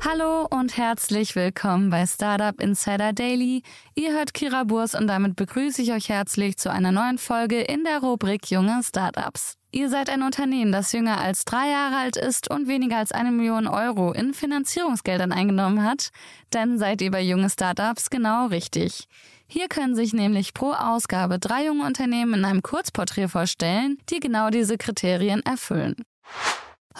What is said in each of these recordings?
Hallo und herzlich willkommen bei Startup Insider Daily. Ihr hört Kira Burs und damit begrüße ich euch herzlich zu einer neuen Folge in der Rubrik Junge Startups. Ihr seid ein Unternehmen, das jünger als drei Jahre alt ist und weniger als eine Million Euro in Finanzierungsgeldern eingenommen hat, dann seid ihr bei junge Startups genau richtig. Hier können sich nämlich pro Ausgabe drei junge Unternehmen in einem Kurzporträt vorstellen, die genau diese Kriterien erfüllen.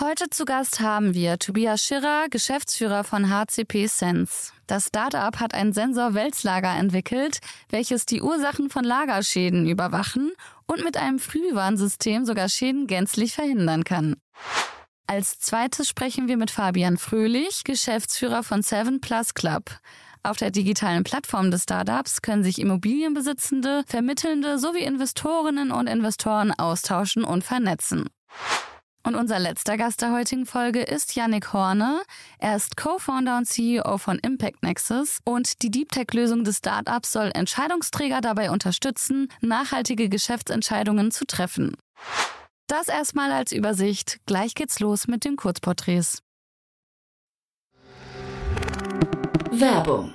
Heute zu Gast haben wir Tobias Schirrer, Geschäftsführer von HCP Sense. Das Startup hat ein Sensor-Wälzlager entwickelt, welches die Ursachen von Lagerschäden überwachen und mit einem Frühwarnsystem sogar Schäden gänzlich verhindern kann. Als zweites sprechen wir mit Fabian Fröhlich, Geschäftsführer von Seven Plus Club. Auf der digitalen Plattform des Startups können sich Immobilienbesitzende, Vermittelnde sowie Investorinnen und Investoren austauschen und vernetzen. Und unser letzter Gast der heutigen Folge ist Yannick Horne. Er ist Co-Founder und CEO von Impact Nexus und die Deep Tech-Lösung des Startups soll Entscheidungsträger dabei unterstützen, nachhaltige Geschäftsentscheidungen zu treffen. Das erstmal als Übersicht. Gleich geht's los mit den Kurzporträts. Werbung.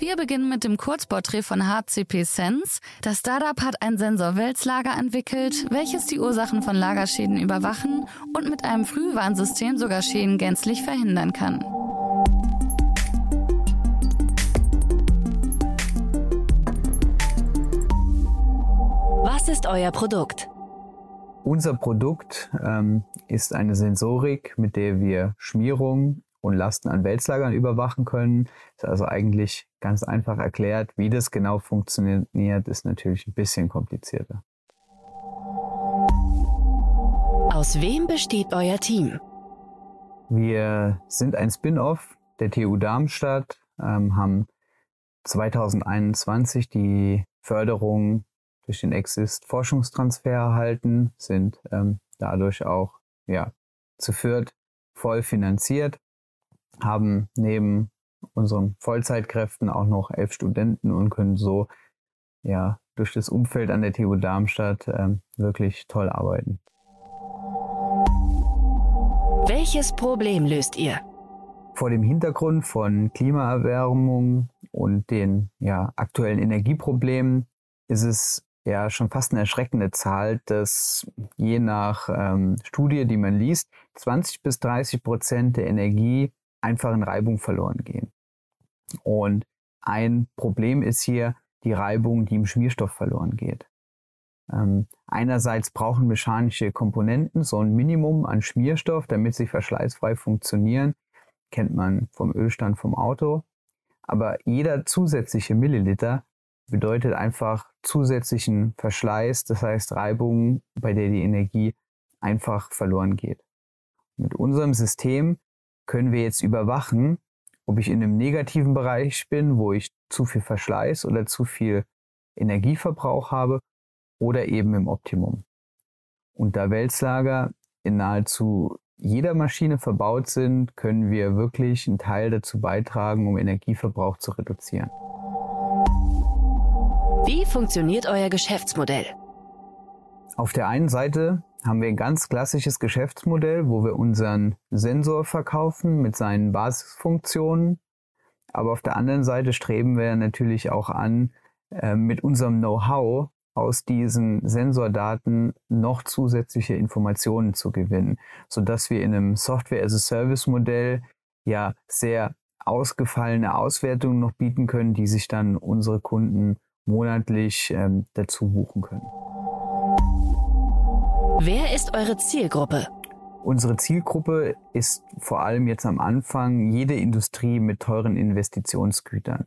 Wir beginnen mit dem Kurzporträt von HCP Sense. Das Startup hat ein Sensor-Wälzlager entwickelt, welches die Ursachen von Lagerschäden überwachen und mit einem Frühwarnsystem sogar Schäden gänzlich verhindern kann. Was ist euer Produkt? Unser Produkt ähm, ist eine Sensorik, mit der wir Schmierung und Lasten an Wälzlagern überwachen können. Ist also eigentlich ganz einfach erklärt. Wie das genau funktioniert, ist natürlich ein bisschen komplizierter. Aus wem besteht euer Team? Wir sind ein Spin-off der TU Darmstadt, ähm, haben 2021 die Förderung durch den Exist Forschungstransfer erhalten, sind ähm, dadurch auch ja, zu viert voll finanziert, haben neben unseren Vollzeitkräften auch noch elf Studenten und können so ja durch das Umfeld an der TU Darmstadt ähm, wirklich toll arbeiten. Welches Problem löst ihr? Vor dem Hintergrund von Klimaerwärmung und den ja, aktuellen Energieproblemen ist es ja schon fast eine erschreckende Zahl, dass je nach ähm, Studie, die man liest, 20 bis 30 Prozent der Energie einfach in Reibung verloren gehen. Und ein Problem ist hier die Reibung, die im Schmierstoff verloren geht. Ähm, einerseits brauchen mechanische Komponenten so ein Minimum an Schmierstoff, damit sie verschleißfrei funktionieren. Kennt man vom Ölstand vom Auto. Aber jeder zusätzliche Milliliter bedeutet einfach zusätzlichen Verschleiß, das heißt Reibung, bei der die Energie einfach verloren geht. Mit unserem System können wir jetzt überwachen, ob ich in einem negativen Bereich bin, wo ich zu viel Verschleiß oder zu viel Energieverbrauch habe oder eben im Optimum. Und da Wälzlager in nahezu jeder Maschine verbaut sind, können wir wirklich einen Teil dazu beitragen, um Energieverbrauch zu reduzieren. Wie funktioniert euer Geschäftsmodell? Auf der einen Seite haben wir ein ganz klassisches Geschäftsmodell, wo wir unseren Sensor verkaufen mit seinen Basisfunktionen. Aber auf der anderen Seite streben wir natürlich auch an, äh, mit unserem Know-how aus diesen Sensordaten noch zusätzliche Informationen zu gewinnen, sodass wir in einem Software-as-a-Service-Modell ja sehr ausgefallene Auswertungen noch bieten können, die sich dann unsere Kunden monatlich ähm, dazu buchen können. Wer ist eure Zielgruppe? Unsere Zielgruppe ist vor allem jetzt am Anfang jede Industrie mit teuren Investitionsgütern.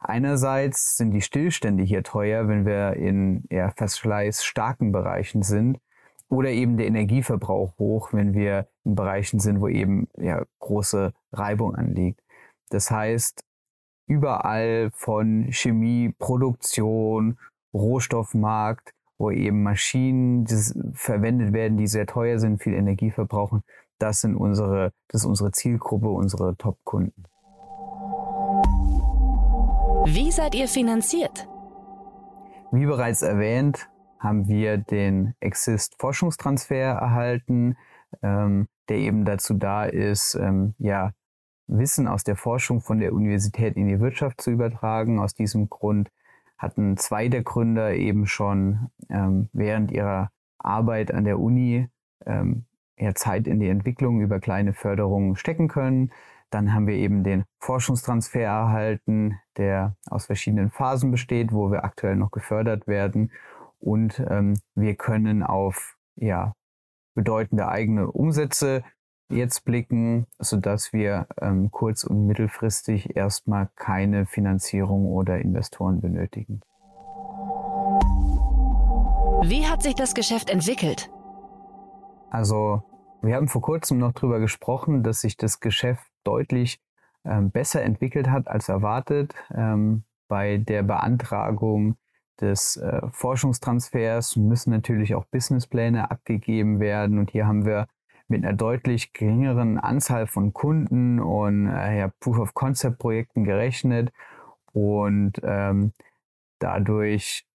Einerseits sind die Stillstände hier teuer, wenn wir in eher verschleißstarken Bereichen sind, oder eben der Energieverbrauch hoch, wenn wir in Bereichen sind, wo eben ja, große Reibung anliegt. Das heißt, überall von Chemie, Produktion, Rohstoffmarkt, wo eben Maschinen verwendet werden, die sehr teuer sind, viel Energie verbrauchen, das sind unsere, das ist unsere Zielgruppe, unsere Top-Kunden. Wie seid ihr finanziert? Wie bereits erwähnt, haben wir den Exist Forschungstransfer erhalten, ähm, der eben dazu da ist, ähm, ja, Wissen aus der Forschung von der Universität in die Wirtschaft zu übertragen. Aus diesem Grund hatten zwei der Gründer eben schon ähm, während ihrer Arbeit an der Uni ähm, ja, Zeit in die Entwicklung über kleine Förderungen stecken können. Dann haben wir eben den Forschungstransfer erhalten, der aus verschiedenen Phasen besteht, wo wir aktuell noch gefördert werden. Und ähm, wir können auf ja, bedeutende eigene Umsätze jetzt blicken, sodass wir ähm, kurz- und mittelfristig erstmal keine Finanzierung oder Investoren benötigen. Wie hat sich das Geschäft entwickelt? Also, wir haben vor kurzem noch darüber gesprochen, dass sich das Geschäft deutlich ähm, besser entwickelt hat als erwartet. Ähm, bei der Beantragung des äh, Forschungstransfers müssen natürlich auch Businesspläne abgegeben werden. Und hier haben wir mit einer deutlich geringeren Anzahl von Kunden und äh, ja, Proof-of-Concept-Projekten gerechnet. Und ähm, dadurch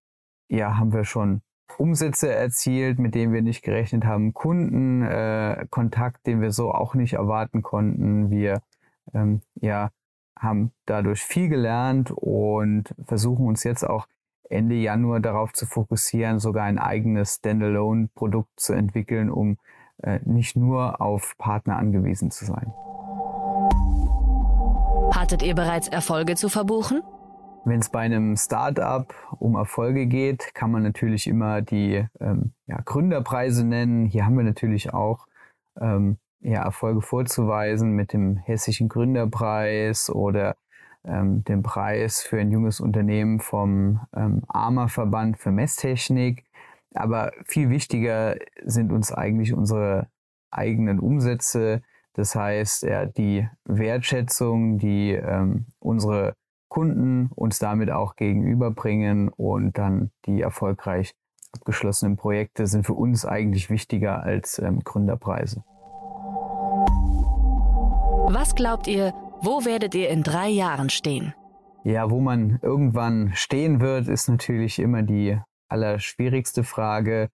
ja, haben wir schon Umsätze erzielt, mit denen wir nicht gerechnet haben, Kundenkontakt, äh, den wir so auch nicht erwarten konnten. Wir ähm, ja, haben dadurch viel gelernt und versuchen uns jetzt auch Ende Januar darauf zu fokussieren, sogar ein eigenes Standalone-Produkt zu entwickeln, um nicht nur auf Partner angewiesen zu sein. Hattet ihr bereits Erfolge zu verbuchen? Wenn es bei einem Startup um Erfolge geht, kann man natürlich immer die ähm, ja, Gründerpreise nennen. Hier haben wir natürlich auch ähm, ja, Erfolge vorzuweisen mit dem hessischen Gründerpreis oder ähm, dem Preis für ein junges Unternehmen vom ähm, AMA-Verband für Messtechnik. Aber viel wichtiger sind uns eigentlich unsere eigenen Umsätze. Das heißt, ja, die Wertschätzung, die ähm, unsere Kunden uns damit auch gegenüberbringen und dann die erfolgreich abgeschlossenen Projekte sind für uns eigentlich wichtiger als ähm, Gründerpreise. Was glaubt ihr, wo werdet ihr in drei Jahren stehen? Ja, wo man irgendwann stehen wird, ist natürlich immer die allerschwierigste Frage.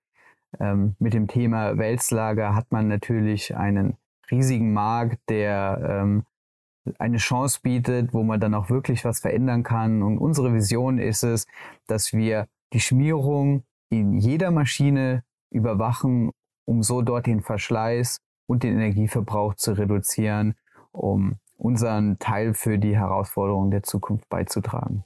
Ähm, mit dem Thema Wälzlager hat man natürlich einen riesigen Markt, der ähm, eine Chance bietet, wo man dann auch wirklich was verändern kann. Und unsere Vision ist es, dass wir die Schmierung in jeder Maschine überwachen, um so dort den Verschleiß und den Energieverbrauch zu reduzieren, um unseren Teil für die Herausforderungen der Zukunft beizutragen.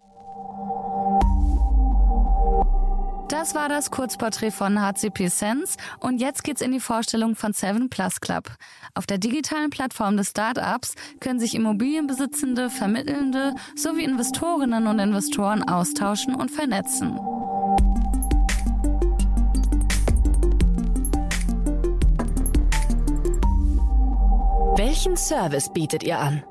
Das war das Kurzporträt von HCP Sense und jetzt geht's in die Vorstellung von Seven Plus Club. Auf der digitalen Plattform des Startups können sich Immobilienbesitzende, Vermittelnde sowie Investorinnen und Investoren austauschen und vernetzen. Welchen Service bietet ihr an?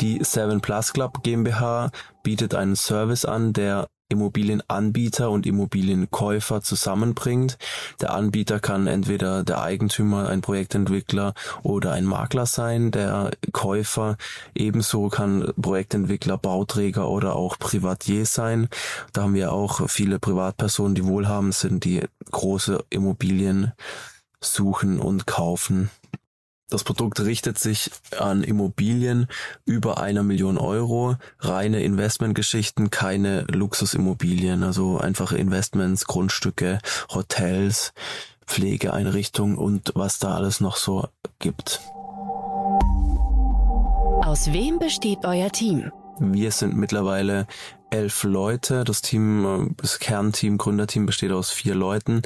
Die Seven Plus Club GmbH bietet einen Service an, der Immobilienanbieter und Immobilienkäufer zusammenbringt. Der Anbieter kann entweder der Eigentümer, ein Projektentwickler oder ein Makler sein. Der Käufer ebenso kann Projektentwickler, Bauträger oder auch Privatier sein. Da haben wir auch viele Privatpersonen, die wohlhabend sind, die große Immobilien suchen und kaufen. Das Produkt richtet sich an Immobilien über einer Million Euro, reine Investmentgeschichten, keine Luxusimmobilien, also einfache Investments, Grundstücke, Hotels, Pflegeeinrichtungen und was da alles noch so gibt. Aus wem besteht euer Team? Wir sind mittlerweile elf Leute. Das Team, äh, das Kernteam, Gründerteam besteht aus vier Leuten.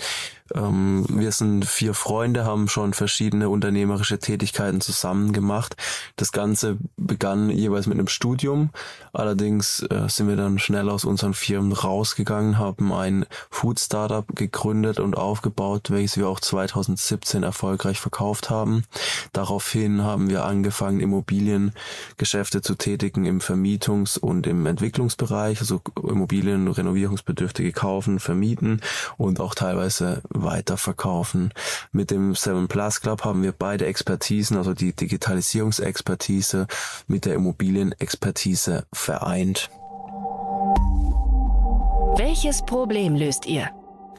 Ähm, wir sind vier Freunde, haben schon verschiedene unternehmerische Tätigkeiten zusammen gemacht. Das Ganze begann jeweils mit einem Studium. Allerdings äh, sind wir dann schnell aus unseren Firmen rausgegangen, haben ein Food Startup gegründet und aufgebaut, welches wir auch 2017 erfolgreich verkauft haben. Daraufhin haben wir angefangen, Immobiliengeschäfte zu tätigen im Vermietungs- und im Entwicklungsbereich, also Immobilien renovierungsbedürftige kaufen, vermieten und auch teilweise weiterverkaufen. Mit dem Seven Plus Club haben wir beide Expertisen, also die Digitalisierungsexpertise mit der Immobilienexpertise vereint. Welches Problem löst ihr?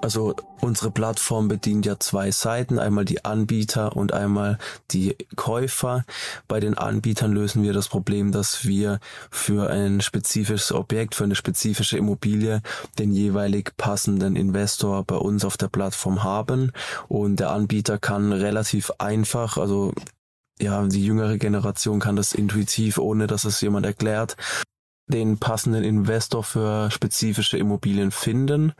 Also unsere Plattform bedient ja zwei Seiten, einmal die Anbieter und einmal die Käufer. Bei den Anbietern lösen wir das Problem, dass wir für ein spezifisches Objekt, für eine spezifische Immobilie den jeweilig passenden Investor bei uns auf der Plattform haben und der Anbieter kann relativ einfach, also ja, die jüngere Generation kann das intuitiv, ohne dass es jemand erklärt, den passenden Investor für spezifische Immobilien finden.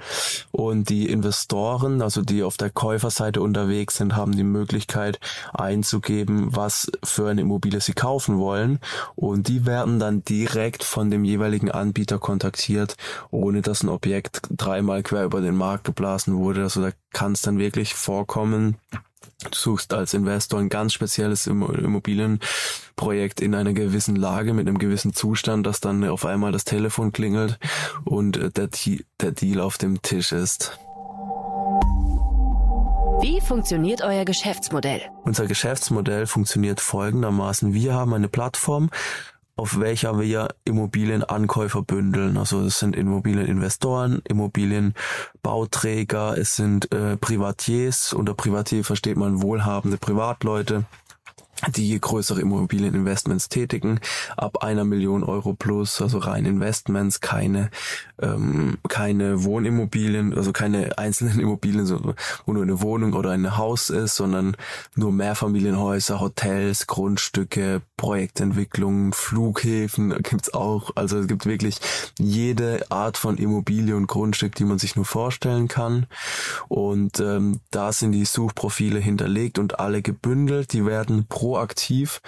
Und die Investoren, also die auf der Käuferseite unterwegs sind, haben die Möglichkeit einzugeben, was für eine Immobilie sie kaufen wollen. Und die werden dann direkt von dem jeweiligen Anbieter kontaktiert, ohne dass ein Objekt dreimal quer über den Markt geblasen wurde. Also da kann es dann wirklich vorkommen, Du suchst als Investor ein ganz spezielles Immobilienprojekt in einer gewissen Lage mit einem gewissen Zustand, dass dann auf einmal das Telefon klingelt und äh, der, der Deal auf dem Tisch ist. Wie funktioniert euer Geschäftsmodell? Unser Geschäftsmodell funktioniert folgendermaßen. Wir haben eine Plattform, auf welcher wir Immobilienankäufer bündeln. Also es sind Immobilieninvestoren, Immobilienbauträger, es sind äh, Privatiers. Unter Privatier versteht man wohlhabende Privatleute die größere Immobilieninvestments tätigen, ab einer Million Euro plus, also rein Investments, keine ähm, keine Wohnimmobilien, also keine einzelnen Immobilien, wo nur eine Wohnung oder ein Haus ist, sondern nur Mehrfamilienhäuser, Hotels, Grundstücke, Projektentwicklungen, Flughäfen gibt's auch. Also es gibt wirklich jede Art von Immobilie und Grundstück, die man sich nur vorstellen kann. Und ähm, da sind die Suchprofile hinterlegt und alle gebündelt. Die werden proaktiv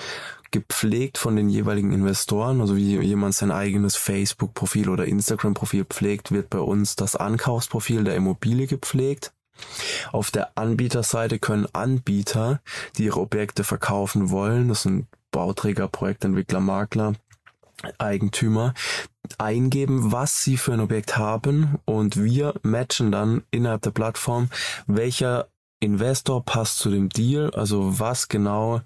gepflegt von den jeweiligen Investoren. Also wie jemand sein eigenes Facebook-Profil oder Instagram-Profil pflegt, wird bei uns das Ankaufsprofil der Immobilie gepflegt. Auf der Anbieterseite können Anbieter, die ihre Objekte verkaufen wollen, das sind Bauträger, Projektentwickler, Makler, Eigentümer, eingeben, was sie für ein Objekt haben und wir matchen dann innerhalb der Plattform, welcher Investor passt zu dem Deal, also was genau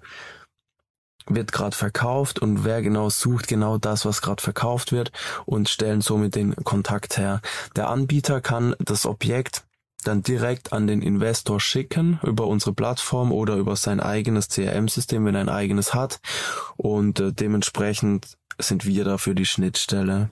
wird gerade verkauft und wer genau sucht genau das, was gerade verkauft wird und stellen somit den Kontakt her. Der Anbieter kann das Objekt dann direkt an den Investor schicken über unsere Plattform oder über sein eigenes CRM-System, wenn er ein eigenes hat. Und äh, dementsprechend sind wir dafür die Schnittstelle.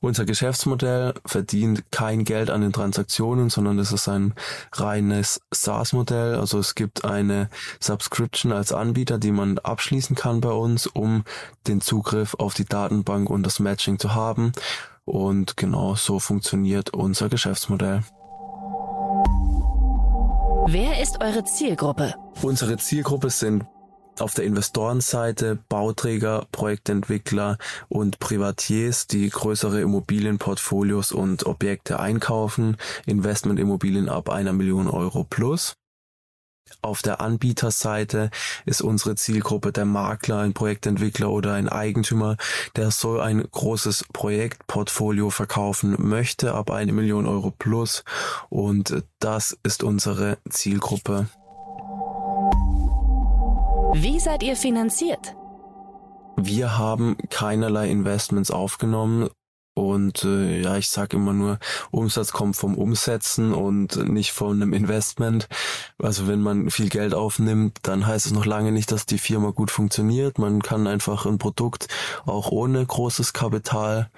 Unser Geschäftsmodell verdient kein Geld an den Transaktionen, sondern es ist ein reines SaaS-Modell. Also es gibt eine Subscription als Anbieter, die man abschließen kann bei uns, um den Zugriff auf die Datenbank und das Matching zu haben. Und genau so funktioniert unser Geschäftsmodell. Wer ist eure Zielgruppe? Unsere Zielgruppe sind auf der Investorenseite Bauträger, Projektentwickler und Privatiers, die größere Immobilienportfolios und Objekte einkaufen, Investmentimmobilien ab einer Million Euro plus. Auf der Anbieterseite ist unsere Zielgruppe der Makler, ein Projektentwickler oder ein Eigentümer, der so ein großes Projektportfolio verkaufen möchte ab eine Million Euro plus und das ist unsere Zielgruppe. Wie seid ihr finanziert? Wir haben keinerlei Investments aufgenommen, und äh, ja, ich sage immer nur, Umsatz kommt vom Umsetzen und nicht von einem Investment. Also wenn man viel Geld aufnimmt, dann heißt es noch lange nicht, dass die Firma gut funktioniert. Man kann einfach ein Produkt auch ohne großes Kapital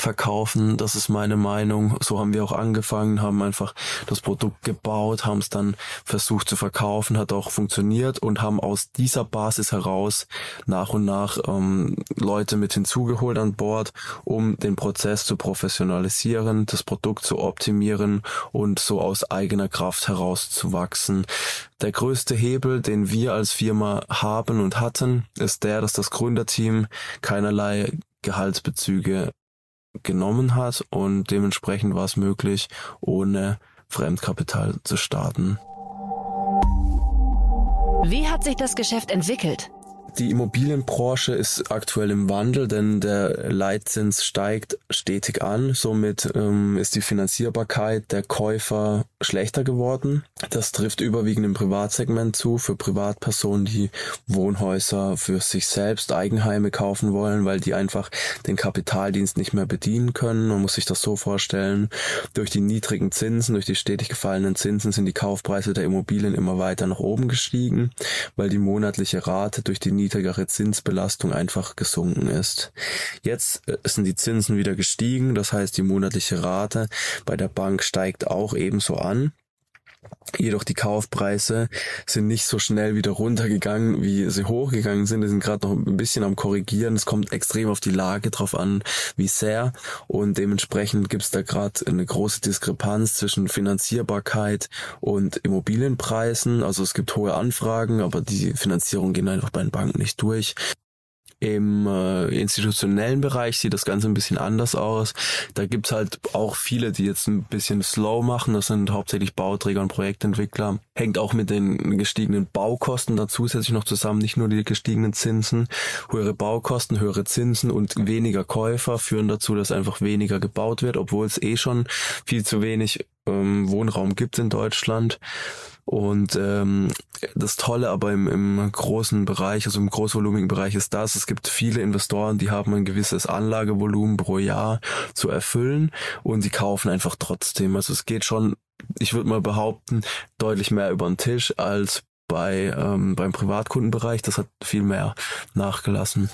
verkaufen. Das ist meine Meinung. So haben wir auch angefangen, haben einfach das Produkt gebaut, haben es dann versucht zu verkaufen, hat auch funktioniert und haben aus dieser Basis heraus nach und nach ähm, Leute mit hinzugeholt an Bord, um den Prozess zu professionalisieren, das Produkt zu optimieren und so aus eigener Kraft heraus zu wachsen. Der größte Hebel, den wir als Firma haben und hatten, ist der, dass das Gründerteam keinerlei Gehaltsbezüge genommen hat und dementsprechend war es möglich, ohne Fremdkapital zu starten. Wie hat sich das Geschäft entwickelt? Die Immobilienbranche ist aktuell im Wandel, denn der Leitzins steigt stetig an. Somit ähm, ist die Finanzierbarkeit der Käufer schlechter geworden. Das trifft überwiegend im Privatsegment zu, für Privatpersonen, die Wohnhäuser für sich selbst, Eigenheime kaufen wollen, weil die einfach den Kapitaldienst nicht mehr bedienen können. Man muss sich das so vorstellen. Durch die niedrigen Zinsen, durch die stetig gefallenen Zinsen sind die Kaufpreise der Immobilien immer weiter nach oben gestiegen, weil die monatliche Rate durch die niedrigere Zinsbelastung einfach gesunken ist. Jetzt äh, sind die Zinsen wieder gestiegen, das heißt die monatliche Rate bei der Bank steigt auch ebenso an. Jedoch die Kaufpreise sind nicht so schnell wieder runtergegangen, wie sie hochgegangen sind. Die sind gerade noch ein bisschen am Korrigieren. Es kommt extrem auf die Lage drauf an, wie sehr. Und dementsprechend gibt es da gerade eine große Diskrepanz zwischen Finanzierbarkeit und Immobilienpreisen. Also es gibt hohe Anfragen, aber die Finanzierung gehen einfach bei den Banken nicht durch. Im äh, institutionellen Bereich sieht das Ganze ein bisschen anders aus. Da gibt's halt auch viele, die jetzt ein bisschen slow machen. Das sind hauptsächlich Bauträger und Projektentwickler. Hängt auch mit den gestiegenen Baukosten da zusätzlich noch zusammen. Nicht nur die gestiegenen Zinsen. Höhere Baukosten, höhere Zinsen und weniger Käufer führen dazu, dass einfach weniger gebaut wird, obwohl es eh schon viel zu wenig ähm, Wohnraum gibt in Deutschland. Und ähm, das Tolle aber im, im großen Bereich, also im großvolumigen Bereich ist das, es gibt viele Investoren, die haben ein gewisses Anlagevolumen pro Jahr zu erfüllen und die kaufen einfach trotzdem. Also es geht schon, ich würde mal behaupten, deutlich mehr über den Tisch als bei ähm, beim Privatkundenbereich. Das hat viel mehr nachgelassen.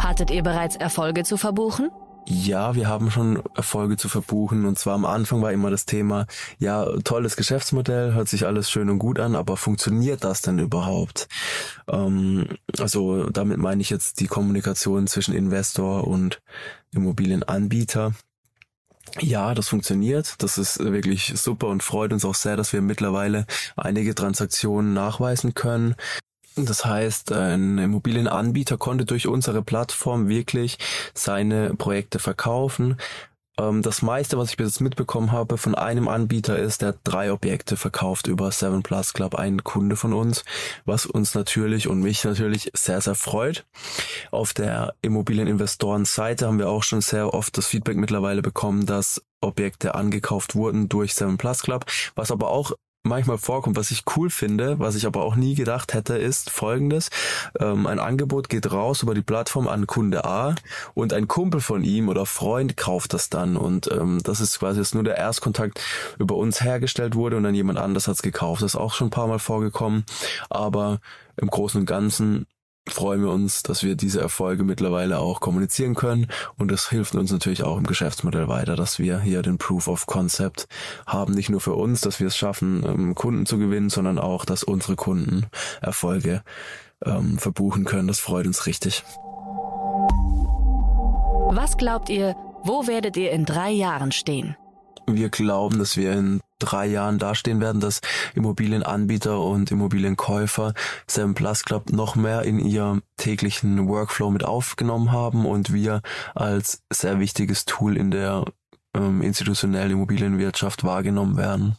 Hattet ihr bereits Erfolge zu verbuchen? Ja, wir haben schon Erfolge zu verbuchen. Und zwar am Anfang war immer das Thema, ja, tolles Geschäftsmodell, hört sich alles schön und gut an, aber funktioniert das denn überhaupt? Ähm, also damit meine ich jetzt die Kommunikation zwischen Investor und Immobilienanbieter. Ja, das funktioniert. Das ist wirklich super und freut uns auch sehr, dass wir mittlerweile einige Transaktionen nachweisen können. Das heißt, ein Immobilienanbieter konnte durch unsere Plattform wirklich seine Projekte verkaufen. Ähm, das meiste, was ich bis jetzt mitbekommen habe von einem Anbieter ist, der drei Objekte verkauft über Seven Plus Club, ein Kunde von uns, was uns natürlich und mich natürlich sehr, sehr freut. Auf der Immobilieninvestorenseite haben wir auch schon sehr oft das Feedback mittlerweile bekommen, dass Objekte angekauft wurden durch Seven Plus Club, was aber auch manchmal vorkommt, was ich cool finde, was ich aber auch nie gedacht hätte, ist folgendes. Ähm, ein Angebot geht raus über die Plattform an Kunde A und ein Kumpel von ihm oder Freund kauft das dann und ähm, das ist quasi jetzt nur der Erstkontakt über uns hergestellt wurde und dann jemand anders hat's gekauft. Das ist auch schon ein paar Mal vorgekommen, aber im Großen und Ganzen freuen wir uns, dass wir diese Erfolge mittlerweile auch kommunizieren können und das hilft uns natürlich auch im Geschäftsmodell weiter, dass wir hier den Proof of Concept haben, nicht nur für uns, dass wir es schaffen, ähm, Kunden zu gewinnen, sondern auch, dass unsere Kunden Erfolge ähm, verbuchen können. Das freut uns richtig. Was glaubt ihr, wo werdet ihr in drei Jahren stehen? Wir glauben, dass wir in drei Jahren dastehen werden, dass Immobilienanbieter und Immobilienkäufer Sam Plus Club noch mehr in ihr täglichen Workflow mit aufgenommen haben und wir als sehr wichtiges Tool in der ähm, institutionellen Immobilienwirtschaft wahrgenommen werden.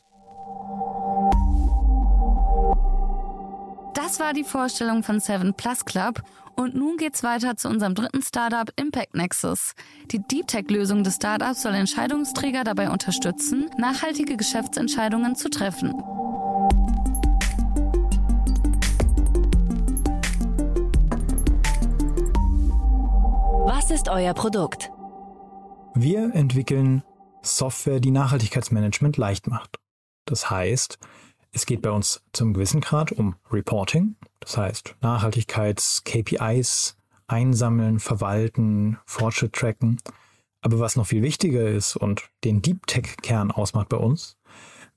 Das war die Vorstellung von Seven Plus Club und nun geht's weiter zu unserem dritten Startup Impact Nexus. Die Deep Tech Lösung des Startups soll Entscheidungsträger dabei unterstützen, nachhaltige Geschäftsentscheidungen zu treffen. Was ist euer Produkt? Wir entwickeln Software, die Nachhaltigkeitsmanagement leicht macht. Das heißt, es geht bei uns zum gewissen Grad um Reporting, das heißt Nachhaltigkeits-KPIs einsammeln, verwalten, Fortschritt tracken. Aber was noch viel wichtiger ist und den Deep Tech-Kern ausmacht bei uns,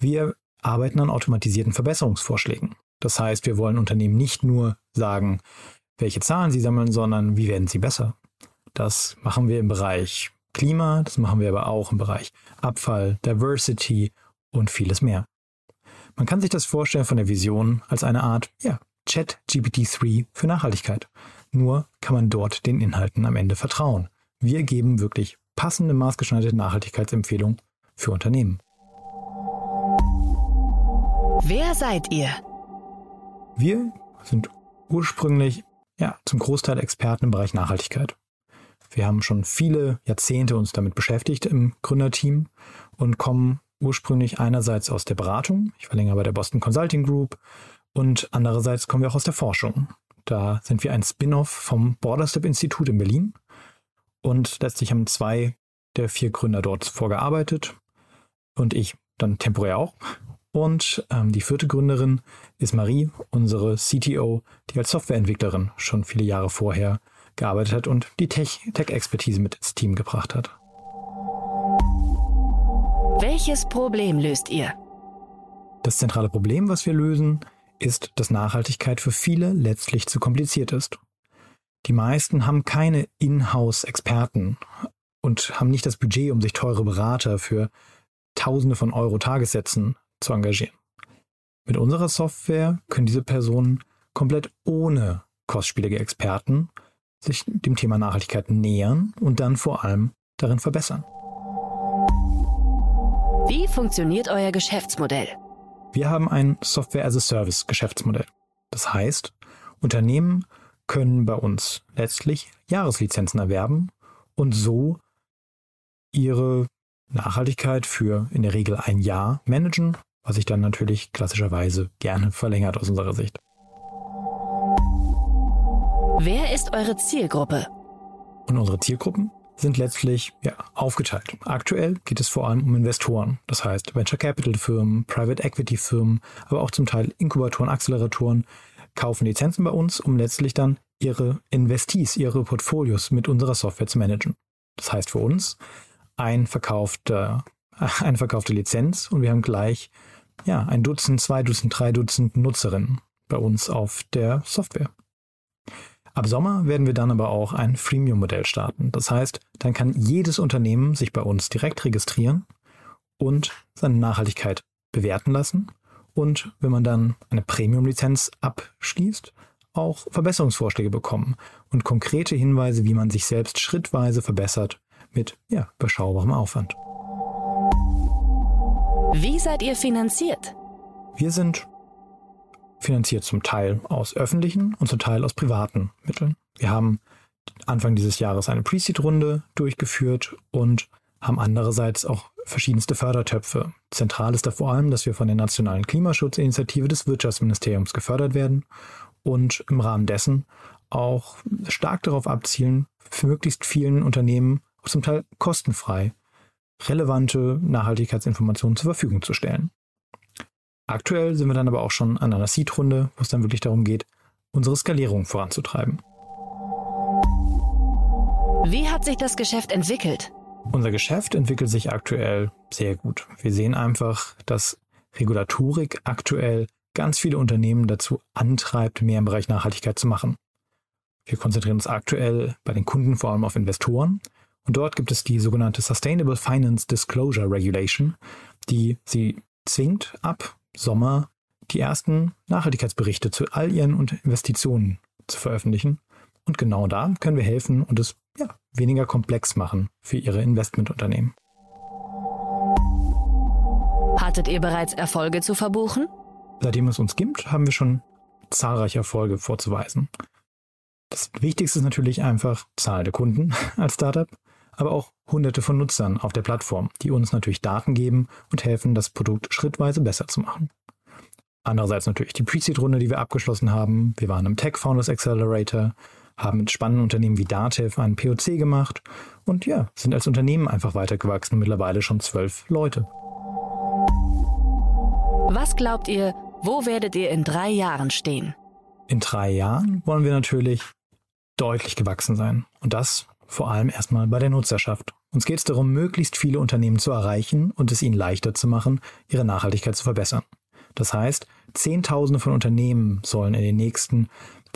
wir arbeiten an automatisierten Verbesserungsvorschlägen. Das heißt, wir wollen Unternehmen nicht nur sagen, welche Zahlen sie sammeln, sondern wie werden sie besser. Das machen wir im Bereich Klima, das machen wir aber auch im Bereich Abfall, Diversity und vieles mehr. Man kann sich das vorstellen von der Vision als eine Art ja, Chat GPT-3 für Nachhaltigkeit. Nur kann man dort den Inhalten am Ende vertrauen. Wir geben wirklich passende maßgeschneiderte Nachhaltigkeitsempfehlungen für Unternehmen. Wer seid ihr? Wir sind ursprünglich ja, zum Großteil Experten im Bereich Nachhaltigkeit. Wir haben schon viele Jahrzehnte uns damit beschäftigt im Gründerteam und kommen ursprünglich einerseits aus der Beratung, ich war länger bei der Boston Consulting Group, und andererseits kommen wir auch aus der Forschung. Da sind wir ein Spin-off vom Borderstep Institut in Berlin und letztlich haben zwei der vier Gründer dort vorgearbeitet und ich dann temporär auch. Und ähm, die vierte Gründerin ist Marie, unsere CTO, die als Softwareentwicklerin schon viele Jahre vorher gearbeitet hat und die Tech-Expertise mit ins Team gebracht hat. Welches Problem löst ihr? Das zentrale Problem, was wir lösen, ist, dass Nachhaltigkeit für viele letztlich zu kompliziert ist. Die meisten haben keine Inhouse-Experten und haben nicht das Budget, um sich teure Berater für Tausende von Euro Tagessätzen zu engagieren. Mit unserer Software können diese Personen komplett ohne kostspielige Experten sich dem Thema Nachhaltigkeit nähern und dann vor allem darin verbessern. Wie funktioniert euer Geschäftsmodell? Wir haben ein Software-as-a-Service-Geschäftsmodell. Das heißt, Unternehmen können bei uns letztlich Jahreslizenzen erwerben und so ihre Nachhaltigkeit für in der Regel ein Jahr managen, was sich dann natürlich klassischerweise gerne verlängert aus unserer Sicht. Wer ist eure Zielgruppe? Und unsere Zielgruppen sind letztlich ja, aufgeteilt. Aktuell geht es vor allem um Investoren, das heißt Venture Capital Firmen, Private Equity Firmen, aber auch zum Teil Inkubatoren, Acceleratoren kaufen Lizenzen bei uns, um letztlich dann ihre Investees, ihre Portfolios mit unserer Software zu managen. Das heißt für uns ein verkaufter, eine verkaufte Lizenz und wir haben gleich ja, ein Dutzend, zwei Dutzend, drei Dutzend Nutzerinnen bei uns auf der Software. Ab Sommer werden wir dann aber auch ein Freemium-Modell starten. Das heißt, dann kann jedes Unternehmen sich bei uns direkt registrieren und seine Nachhaltigkeit bewerten lassen. Und wenn man dann eine Premium-Lizenz abschließt, auch Verbesserungsvorschläge bekommen und konkrete Hinweise, wie man sich selbst schrittweise verbessert mit ja, überschaubarem Aufwand. Wie seid ihr finanziert? Wir sind finanziert zum Teil aus öffentlichen und zum Teil aus privaten Mitteln. Wir haben Anfang dieses Jahres eine Pre-Seed-Runde durchgeführt und haben andererseits auch verschiedenste Fördertöpfe. Zentral ist da vor allem, dass wir von der Nationalen Klimaschutzinitiative des Wirtschaftsministeriums gefördert werden und im Rahmen dessen auch stark darauf abzielen, für möglichst vielen Unternehmen zum Teil kostenfrei relevante Nachhaltigkeitsinformationen zur Verfügung zu stellen. Aktuell sind wir dann aber auch schon an einer Seed-Runde, wo es dann wirklich darum geht, unsere Skalierung voranzutreiben. Wie hat sich das Geschäft entwickelt? Unser Geschäft entwickelt sich aktuell sehr gut. Wir sehen einfach, dass Regulatorik aktuell ganz viele Unternehmen dazu antreibt, mehr im Bereich Nachhaltigkeit zu machen. Wir konzentrieren uns aktuell bei den Kunden vor allem auf Investoren und dort gibt es die sogenannte Sustainable Finance Disclosure Regulation, die sie zwingt ab Sommer die ersten Nachhaltigkeitsberichte zu all ihren Investitionen zu veröffentlichen. Und genau da können wir helfen und es ja, weniger komplex machen für Ihre Investmentunternehmen. Hattet ihr bereits Erfolge zu verbuchen? Seitdem es uns gibt, haben wir schon zahlreiche Erfolge vorzuweisen. Das Wichtigste ist natürlich einfach Zahl der Kunden als Startup, aber auch hunderte von Nutzern auf der Plattform, die uns natürlich Daten geben und helfen, das Produkt schrittweise besser zu machen. Andererseits natürlich die Pre-Seed-Runde, die wir abgeschlossen haben. Wir waren im Tech Founders Accelerator, haben mit spannenden Unternehmen wie Datev einen POC gemacht und ja, sind als Unternehmen einfach weitergewachsen, mittlerweile schon zwölf Leute. Was glaubt ihr, wo werdet ihr in drei Jahren stehen? In drei Jahren wollen wir natürlich deutlich gewachsen sein. Und das vor allem erstmal bei der Nutzerschaft. Uns geht es darum, möglichst viele Unternehmen zu erreichen und es ihnen leichter zu machen, ihre Nachhaltigkeit zu verbessern. Das heißt, Zehntausende von Unternehmen sollen in den nächsten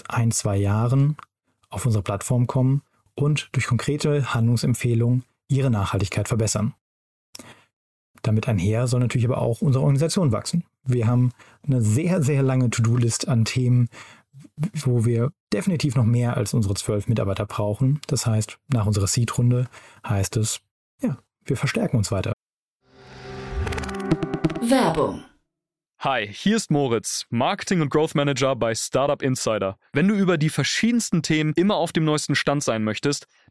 ein, zwei Jahren auf unsere Plattform kommen und durch konkrete Handlungsempfehlungen ihre Nachhaltigkeit verbessern. Damit einher soll natürlich aber auch unsere Organisation wachsen. Wir haben eine sehr, sehr lange To-Do-List an Themen, wo wir definitiv noch mehr als unsere zwölf Mitarbeiter brauchen. Das heißt, nach unserer Seed-Runde heißt es, ja, wir verstärken uns weiter. Werbung Hi, hier ist Moritz, Marketing und Growth Manager bei Startup Insider. Wenn du über die verschiedensten Themen immer auf dem neuesten Stand sein möchtest,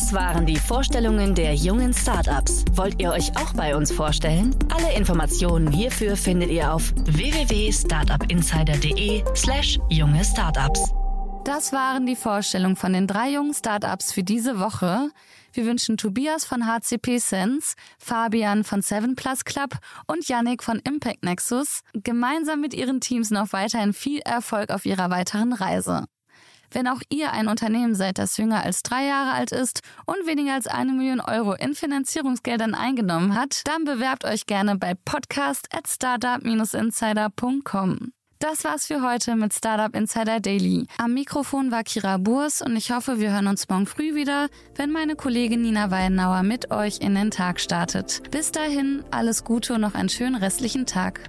Das waren die Vorstellungen der jungen Startups. Wollt ihr euch auch bei uns vorstellen? Alle Informationen hierfür findet ihr auf www.startupinsider.de/slash junge Startups. Das waren die Vorstellungen von den drei jungen Startups für diese Woche. Wir wünschen Tobias von HCP Sense, Fabian von 7 Plus Club und Yannick von Impact Nexus gemeinsam mit ihren Teams noch weiterhin viel Erfolg auf ihrer weiteren Reise. Wenn auch ihr ein Unternehmen seid, das jünger als drei Jahre alt ist und weniger als eine Million Euro in Finanzierungsgeldern eingenommen hat, dann bewerbt euch gerne bei podcast at startup-insider.com. Das war's für heute mit Startup Insider Daily. Am Mikrofon war Kira Burs und ich hoffe, wir hören uns morgen früh wieder, wenn meine Kollegin Nina Weidenauer mit euch in den Tag startet. Bis dahin, alles Gute und noch einen schönen restlichen Tag.